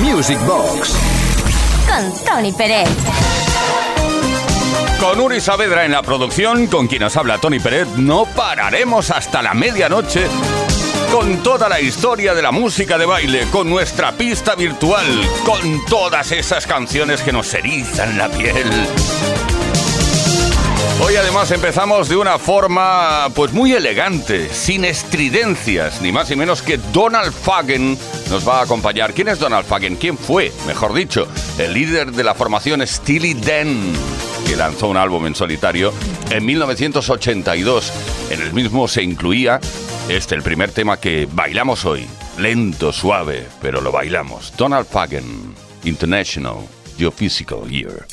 Music Box. Con Tony Pérez. Con Uri Saavedra en la producción, con quien nos habla Tony Pérez, no pararemos hasta la medianoche con toda la historia de la música de baile, con nuestra pista virtual, con todas esas canciones que nos erizan la piel. Hoy además empezamos de una forma pues muy elegante, sin estridencias, ni más ni menos que Donald Fagen nos va a acompañar. ¿Quién es Donald Fagen? ¿Quién fue, mejor dicho, el líder de la formación Steely Dan, que lanzó un álbum en solitario en 1982? En el mismo se incluía este, el primer tema que bailamos hoy. Lento, suave, pero lo bailamos. Donald Fagen, International Geophysical Year.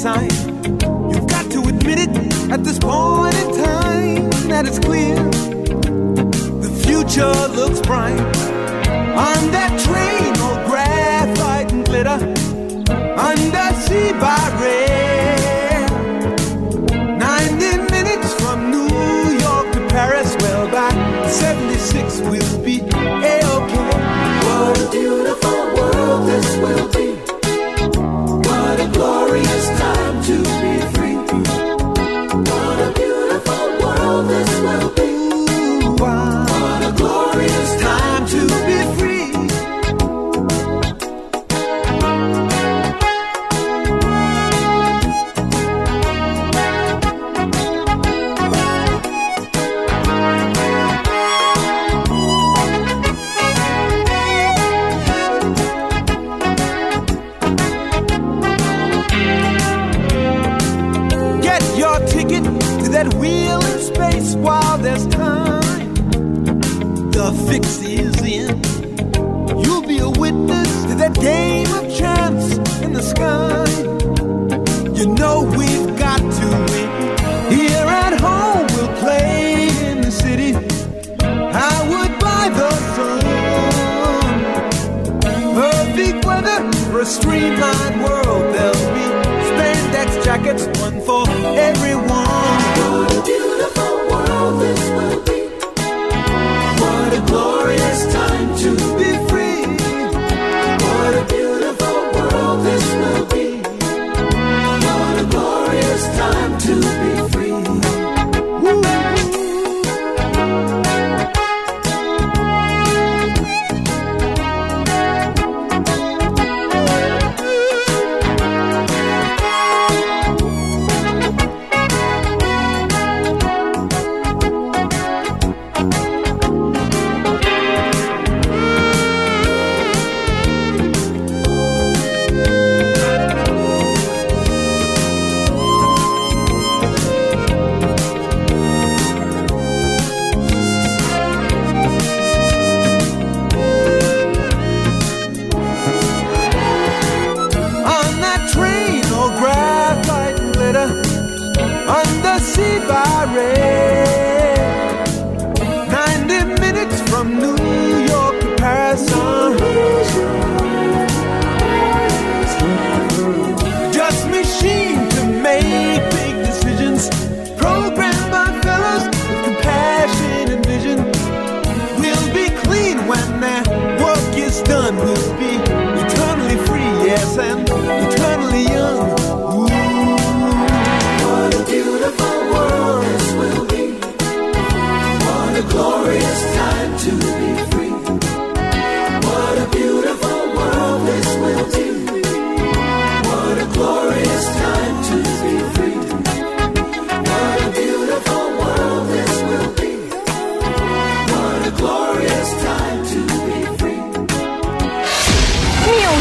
sign. You've got to admit it at this point in time that it's clear the future looks bright on that train.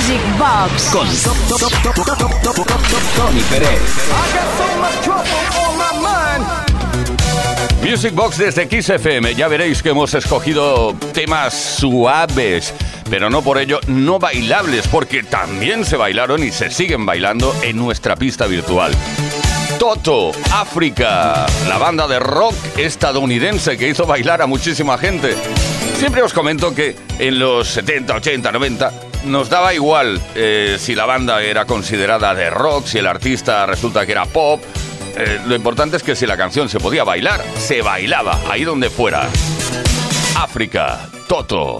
Music Box con Tony Pérez. Music Box desde XFM. Ya veréis que hemos escogido temas suaves, pero no por ello no bailables, porque también se bailaron y se siguen bailando en nuestra pista virtual. Toto, África, la banda de rock estadounidense que hizo bailar a muchísima gente. Siempre os comento que en los 70, 80, 90 nos daba igual eh, si la banda era considerada de rock, si el artista resulta que era pop. Eh, lo importante es que si la canción se podía bailar, se bailaba, ahí donde fuera. África, Toto.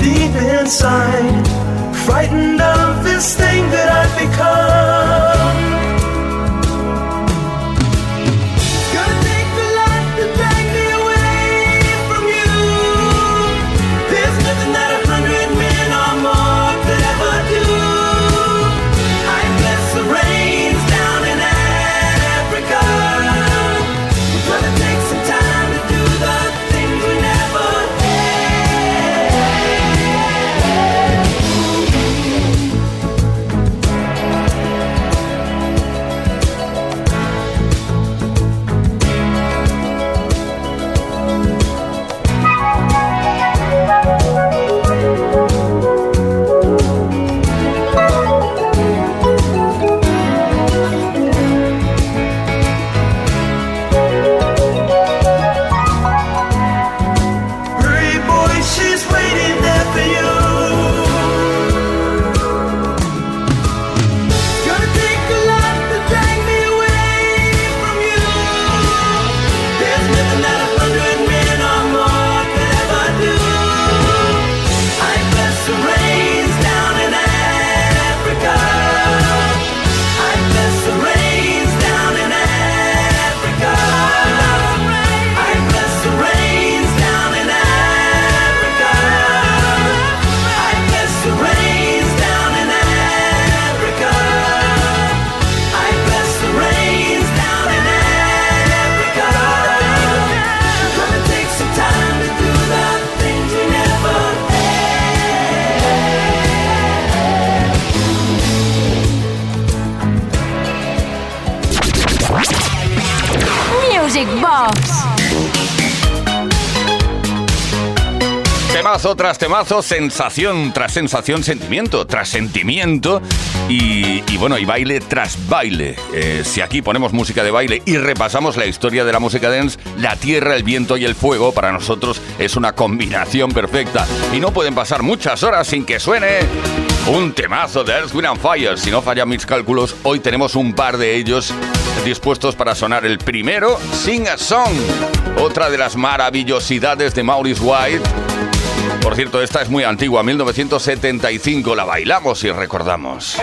Deep tras temazo, sensación tras sensación, sentimiento tras sentimiento y, bueno, y baile tras baile. Eh, si aquí ponemos música de baile y repasamos la historia de la música dance, la tierra, el viento y el fuego para nosotros es una combinación perfecta. Y no pueden pasar muchas horas sin que suene un temazo de Earth, Wind and Fire. Si no fallan mis cálculos, hoy tenemos un par de ellos dispuestos para sonar. El primero, Sing a Song, otra de las maravillosidades de Maurice White. Por cierto, esta es muy antigua, 1975, la bailamos y recordamos.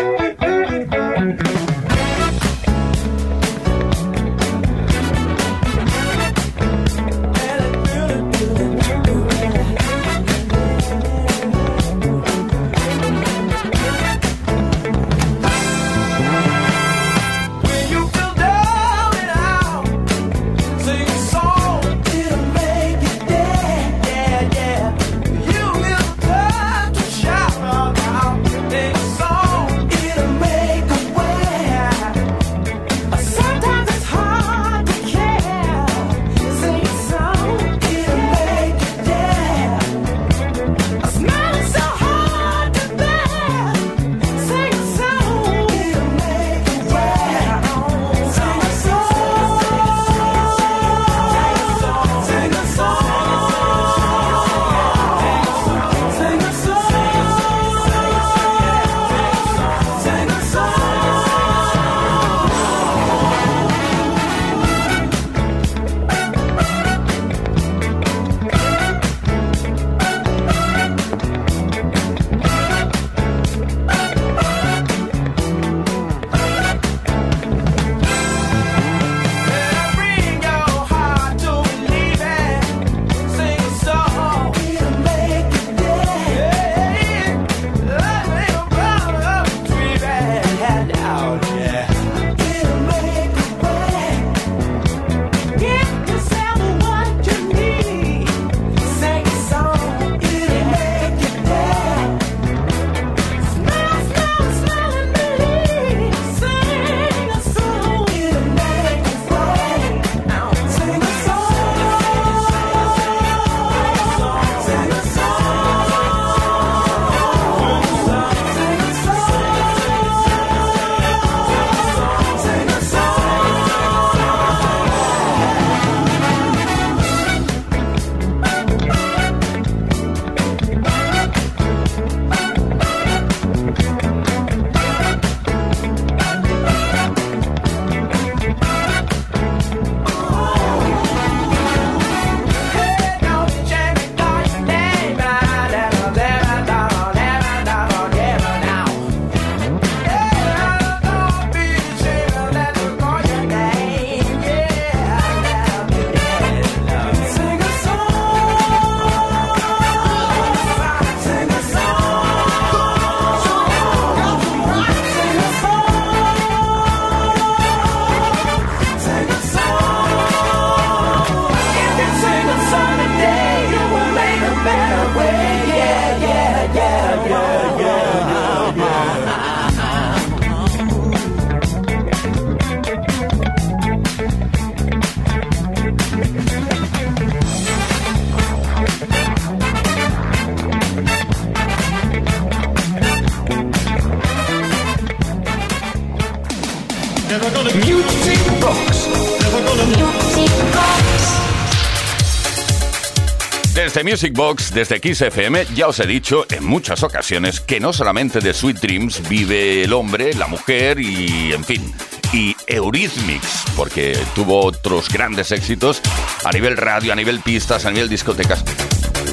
Music Box, desde Kiss FM, ya os he dicho en muchas ocasiones que no solamente de Sweet Dreams vive el hombre, la mujer y, en fin, y Eurythmics, porque tuvo otros grandes éxitos a nivel radio, a nivel pistas, a nivel discotecas.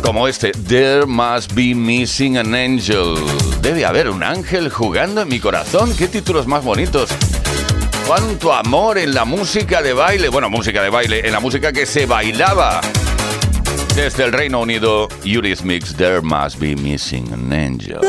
Como este, There Must Be Missing an Angel. Debe haber un ángel jugando en mi corazón. ¿Qué títulos más bonitos? Cuánto amor en la música de baile. Bueno, música de baile, en la música que se bailaba. Desde el Reino Unido, Eurythmics, There Must Be Missing an Angel.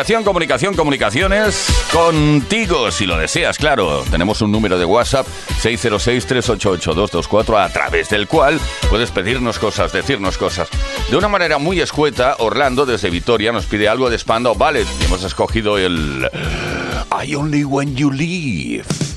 Comunicación, comunicación, comunicaciones contigo, si lo deseas, claro. Tenemos un número de WhatsApp 606-388-224 a través del cual puedes pedirnos cosas, decirnos cosas. De una manera muy escueta, Orlando desde Vitoria nos pide algo de Spandau Ballet y hemos escogido el I Only When You Leave.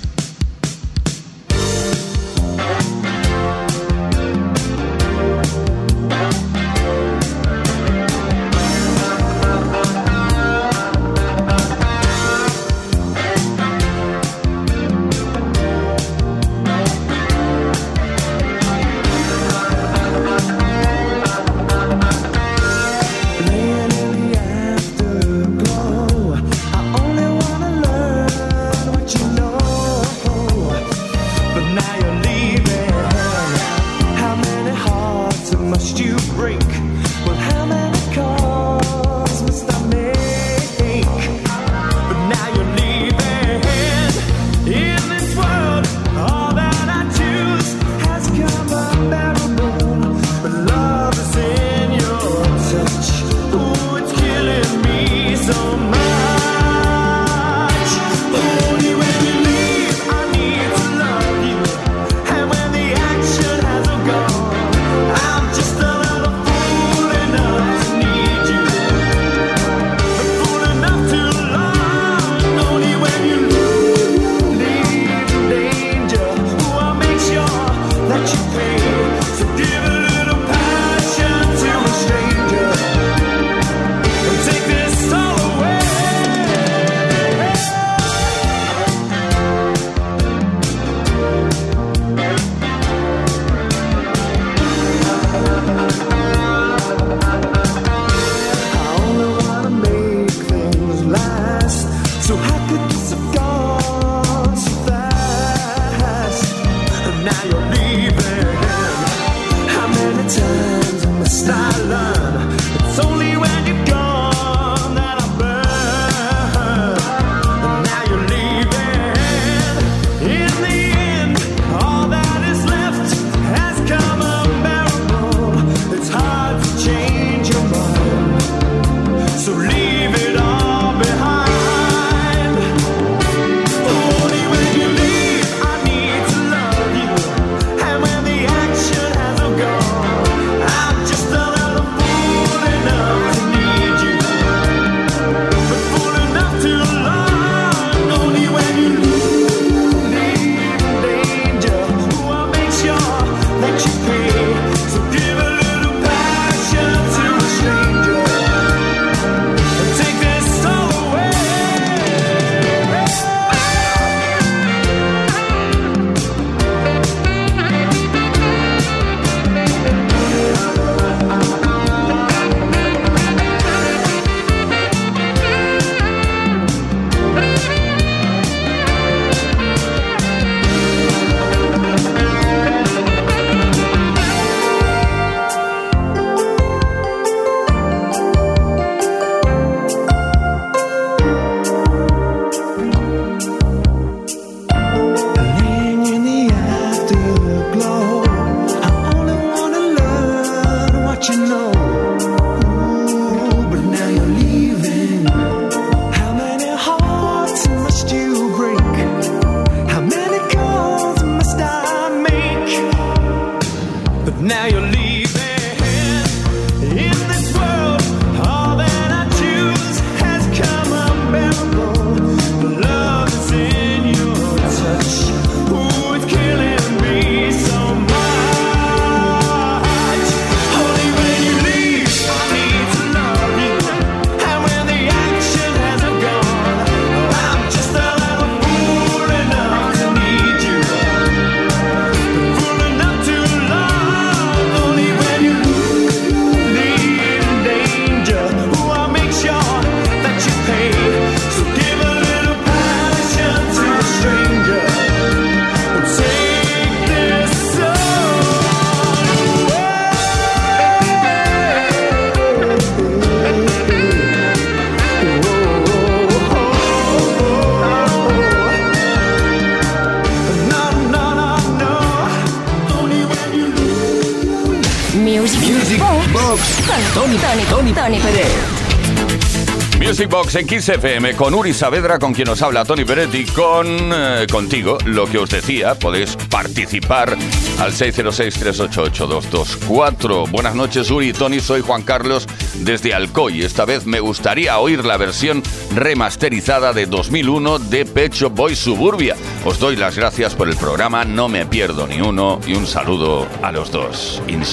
Music Box en Kiss FM con Uri Saavedra, con quien nos habla Tony Peretti, con eh, contigo, lo que os decía, podéis participar al 606-388-224. Buenas noches, Uri y Tony, soy Juan Carlos desde Alcoy. Esta vez me gustaría oír la versión remasterizada de 2001 de Pecho Boy Suburbia. Os doy las gracias por el programa, no me pierdo ni uno, y un saludo a los dos, in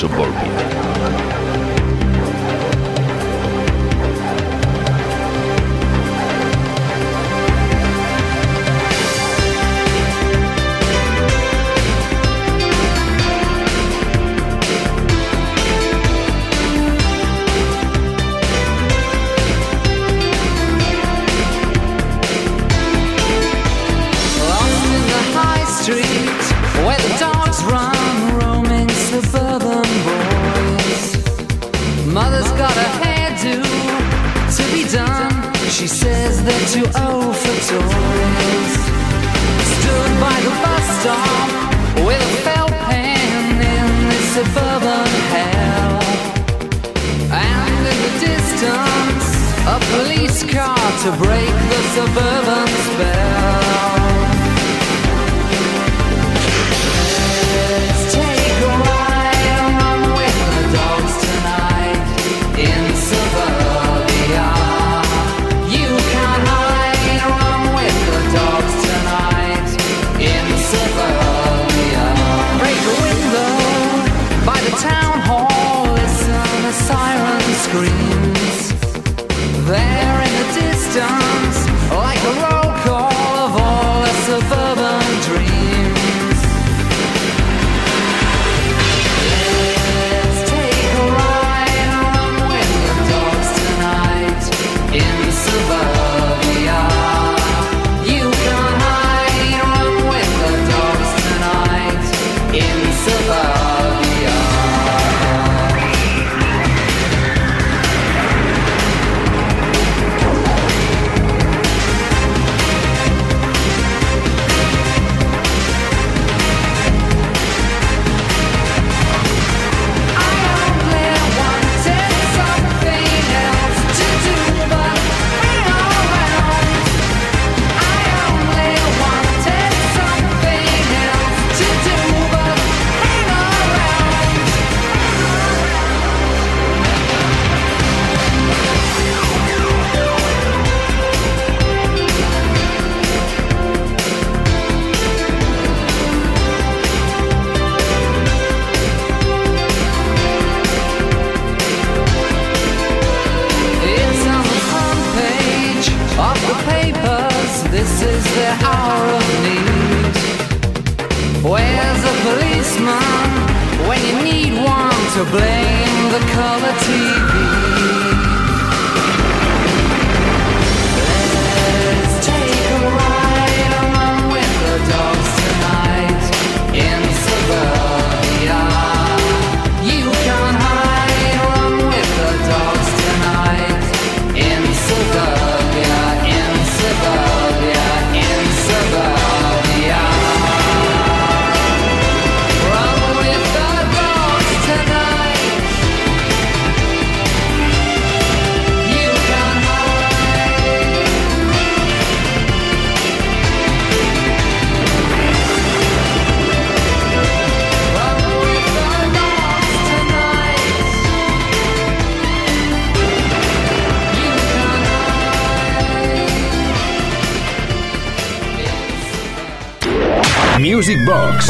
Music Box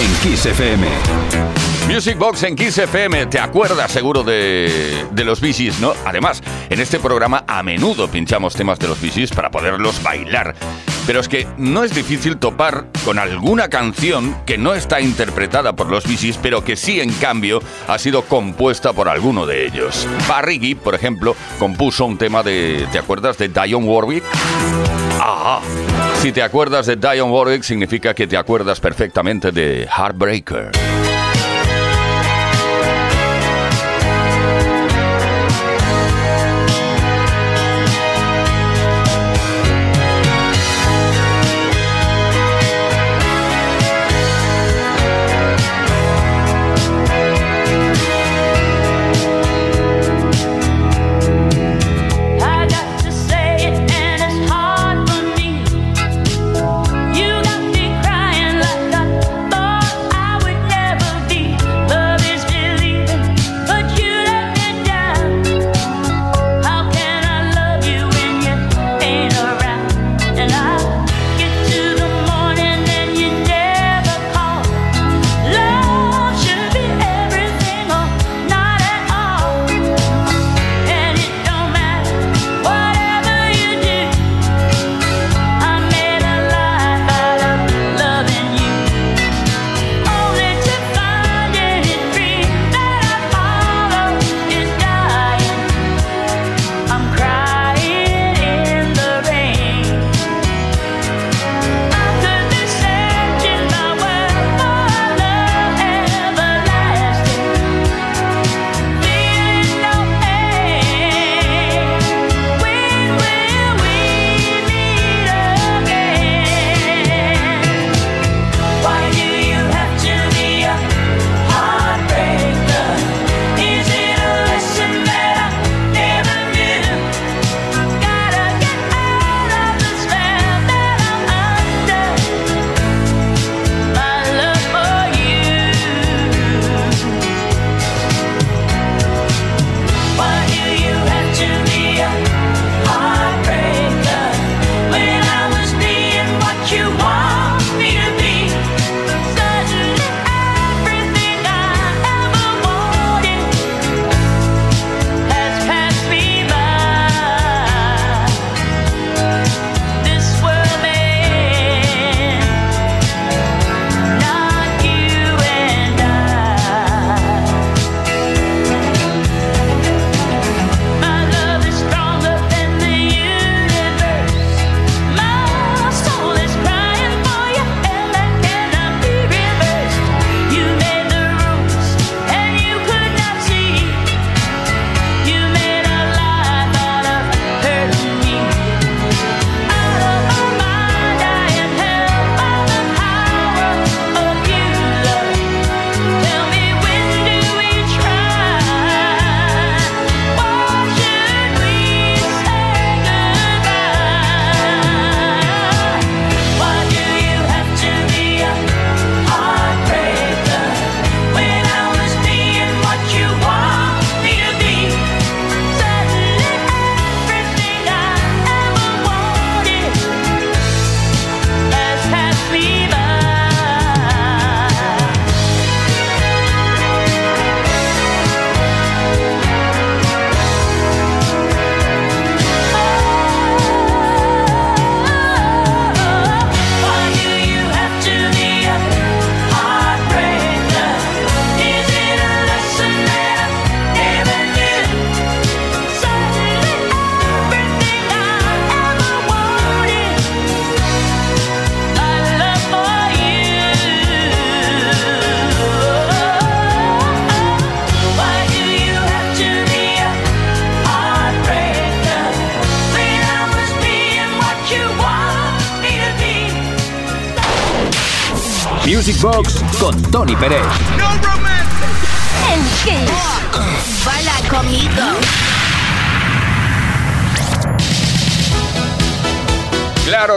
en Kiss FM. Music Box en Kiss FM, ¿te acuerdas seguro de, de los Gees, no? Además, en este programa a menudo pinchamos temas de los Gees para poderlos bailar. Pero es que no es difícil topar con alguna canción que no está interpretada por los Gees, pero que sí, en cambio, ha sido compuesta por alguno de ellos. Barry por ejemplo, compuso un tema de... ¿Te acuerdas de Dionne Warwick? Ah, si te acuerdas de Dionne Warwick, significa que te acuerdas perfectamente de Heartbreaker.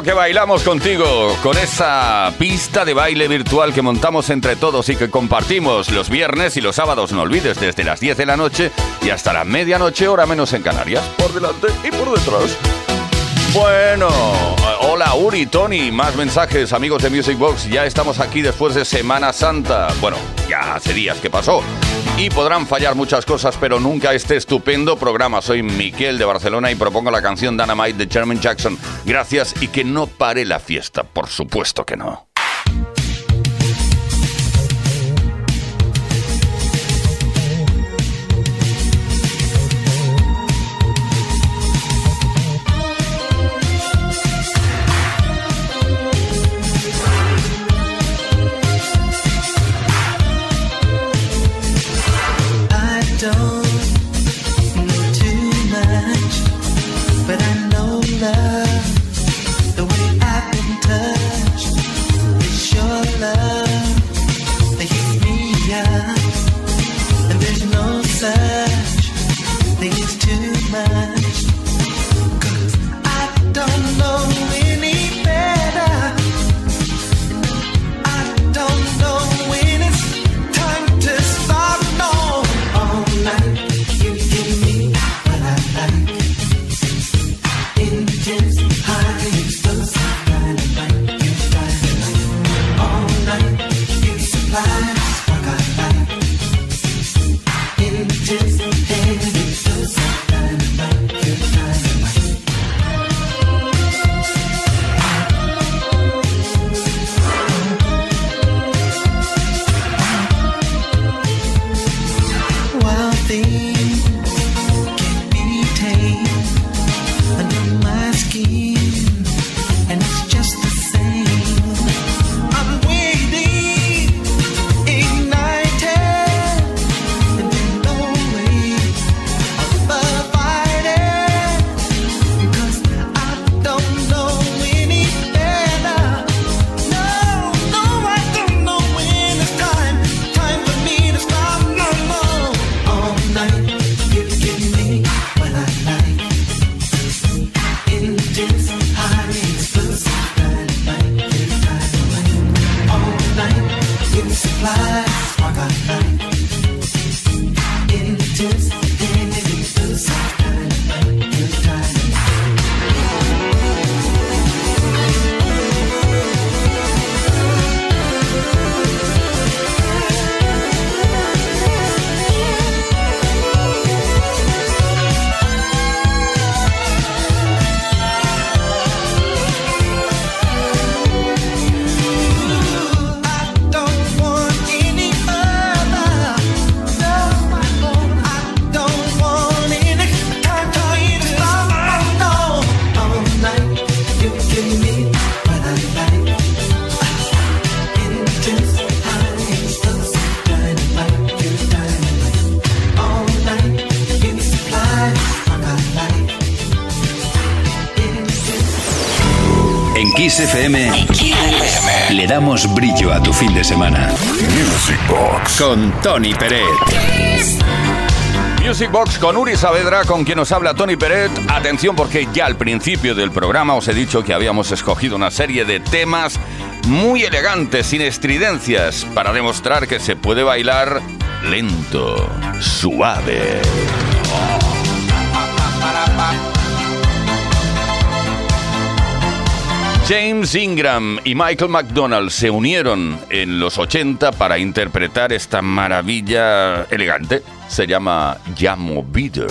Que bailamos contigo con esa pista de baile virtual que montamos entre todos y que compartimos los viernes y los sábados, no olvides, desde las 10 de la noche y hasta la medianoche, hora menos en Canarias, por delante y por detrás. Bueno, hola Uri, Tony, más mensajes, amigos de Music Box. Ya estamos aquí después de Semana Santa. Bueno, ya hace días que pasó. Y podrán fallar muchas cosas, pero nunca este estupendo programa. Soy Miquel de Barcelona y propongo la canción Dynamite de Jeremy Jackson. Gracias y que no pare la fiesta, por supuesto que no. Con Tony Pérez. Music Box con Uri Saavedra, con quien nos habla Tony Peret. Atención porque ya al principio del programa os he dicho que habíamos escogido una serie de temas muy elegantes, sin estridencias, para demostrar que se puede bailar lento, suave. James Ingram y Michael McDonald se unieron en los 80 para interpretar esta maravilla elegante. Se llama Llamo Bitter.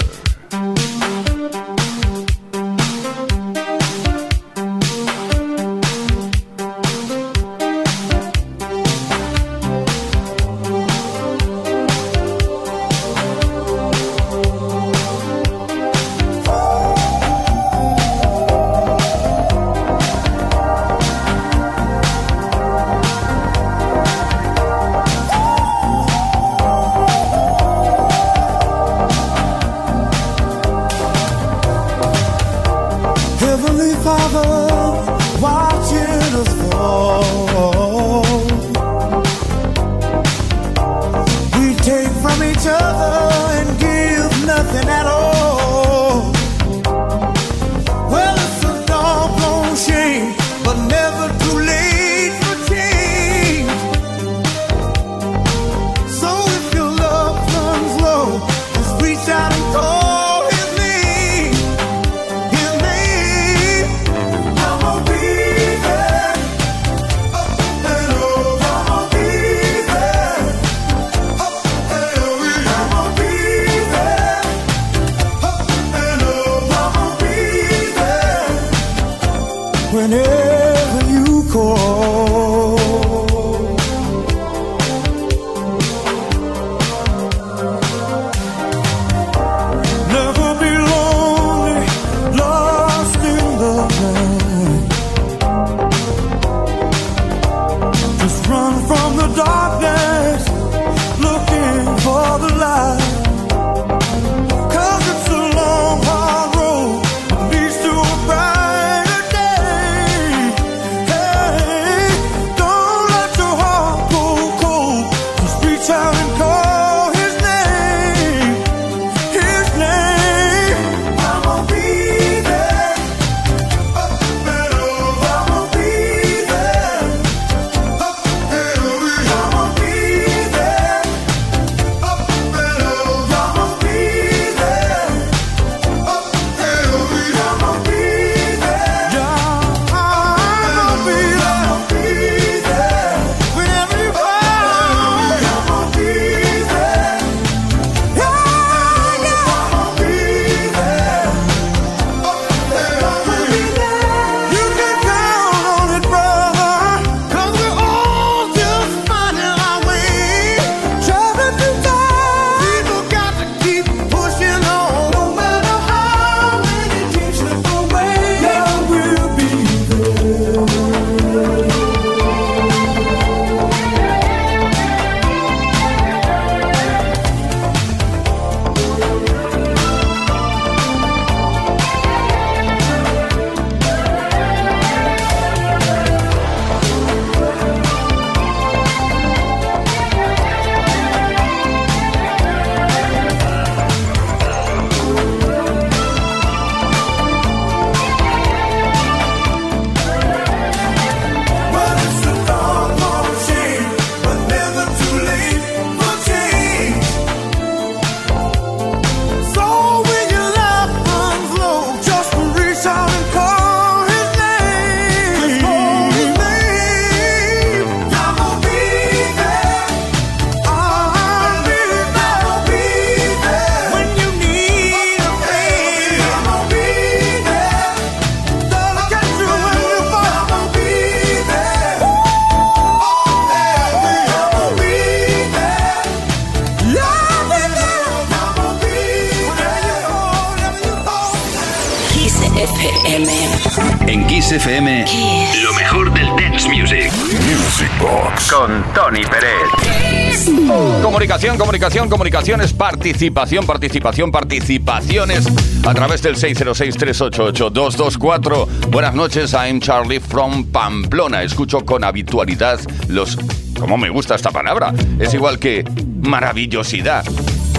Comunicación, comunicaciones, participación, participación, participaciones a través del 606-388-224. Buenas noches, I'm Charlie from Pamplona. Escucho con habitualidad los... ¿Cómo me gusta esta palabra? Es igual que maravillosidad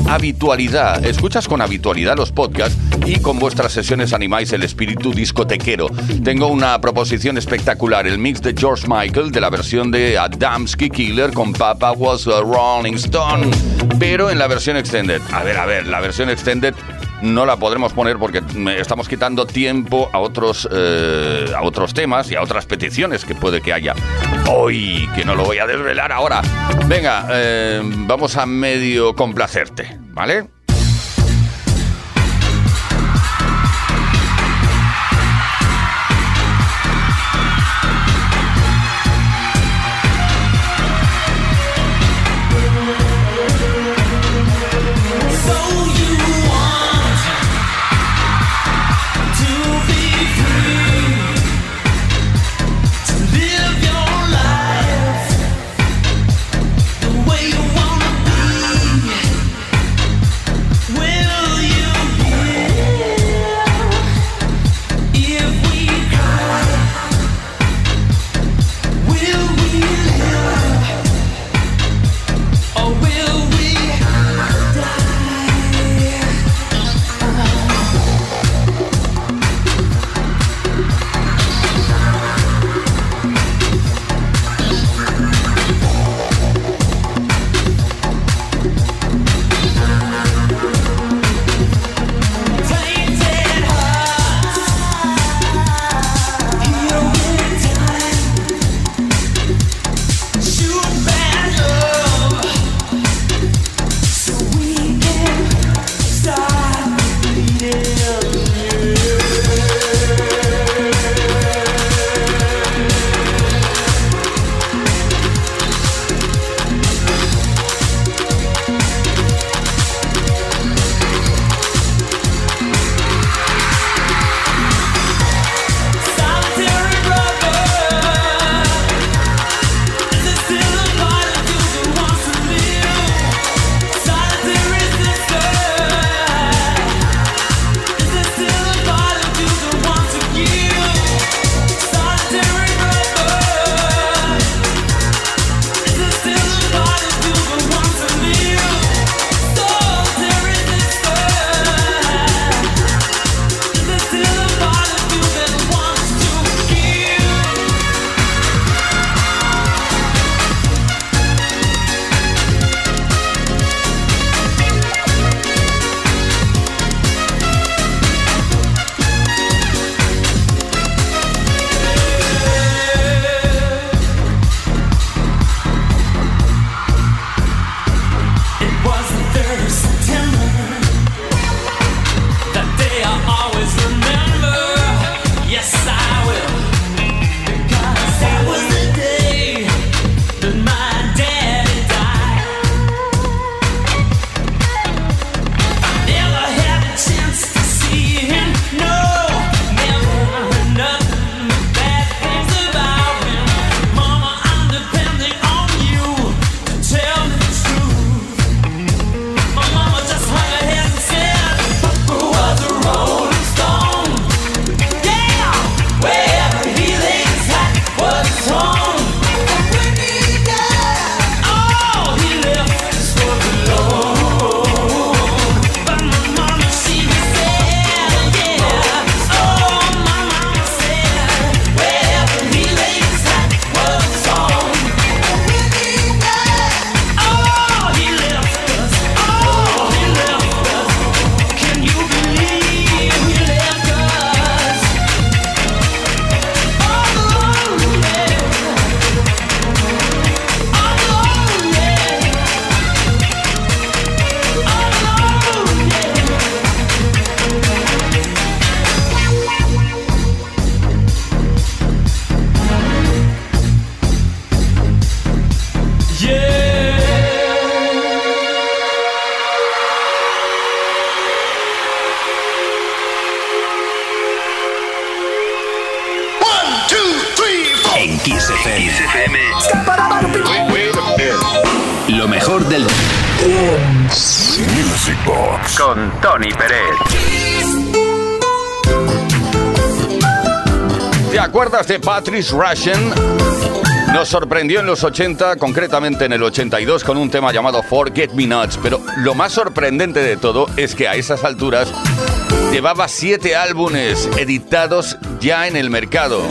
habitualidad. Escuchas con habitualidad los podcasts y con vuestras sesiones animáis el espíritu discotequero. Tengo una proposición espectacular, el mix de George Michael de la versión de Adamski Killer con Papa Was a Rolling Stone, pero en la versión extended. A ver, a ver, la versión extended no la podremos poner porque estamos quitando tiempo a otros, eh, a otros temas y a otras peticiones que puede que haya hoy, que no lo voy a desvelar ahora. Venga, eh, vamos a medio complacerte, ¿vale? De Patrice Russian? Nos sorprendió en los 80, concretamente en el 82, con un tema llamado Forget Me Nuts. Pero lo más sorprendente de todo es que a esas alturas llevaba siete álbumes editados ya en el mercado.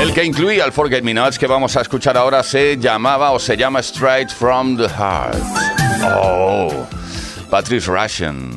El que incluía el Forget Me Nuts que vamos a escuchar ahora se llamaba o se llama Straight from the Heart. Oh, Patrice Russian.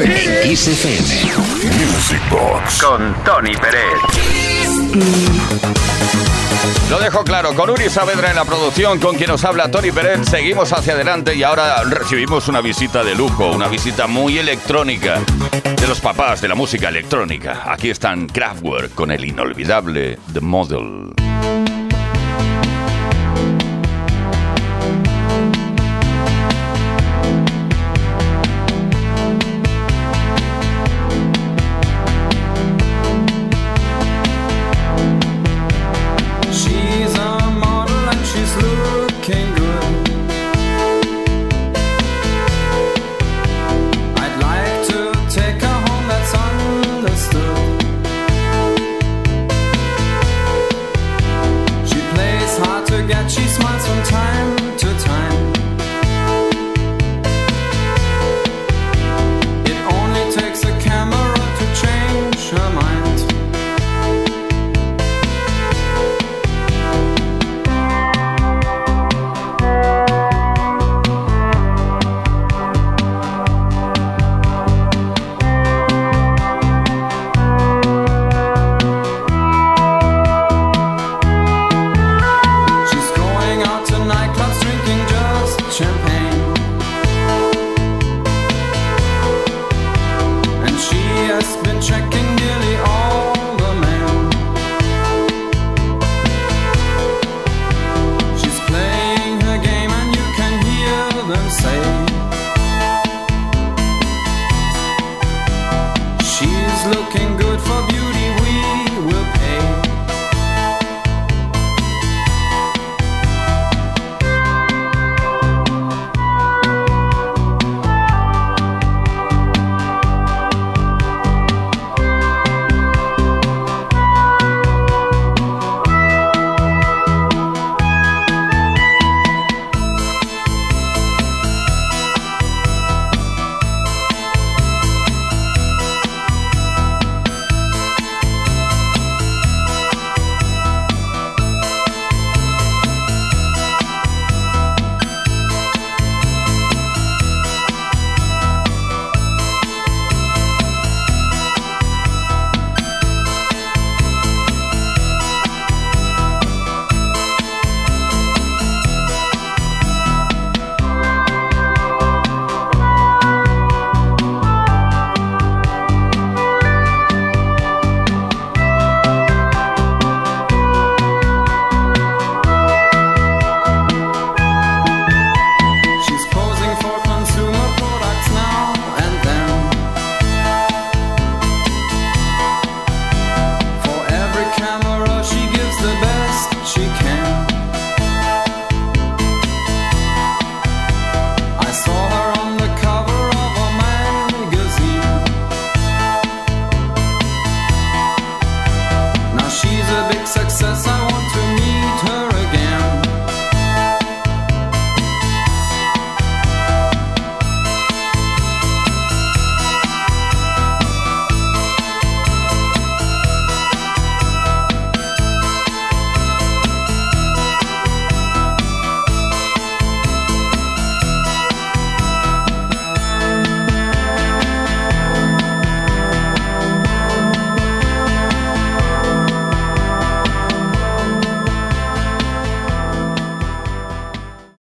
En Kiss FM. Music Box Con Tony Pérez. Lo dejo claro, con Uri Saavedra en la producción, con quien nos habla Tony Pérez, seguimos hacia adelante y ahora recibimos una visita de lujo, una visita muy electrónica de los papás de la música electrónica. Aquí están Kraftwerk con el inolvidable The Model.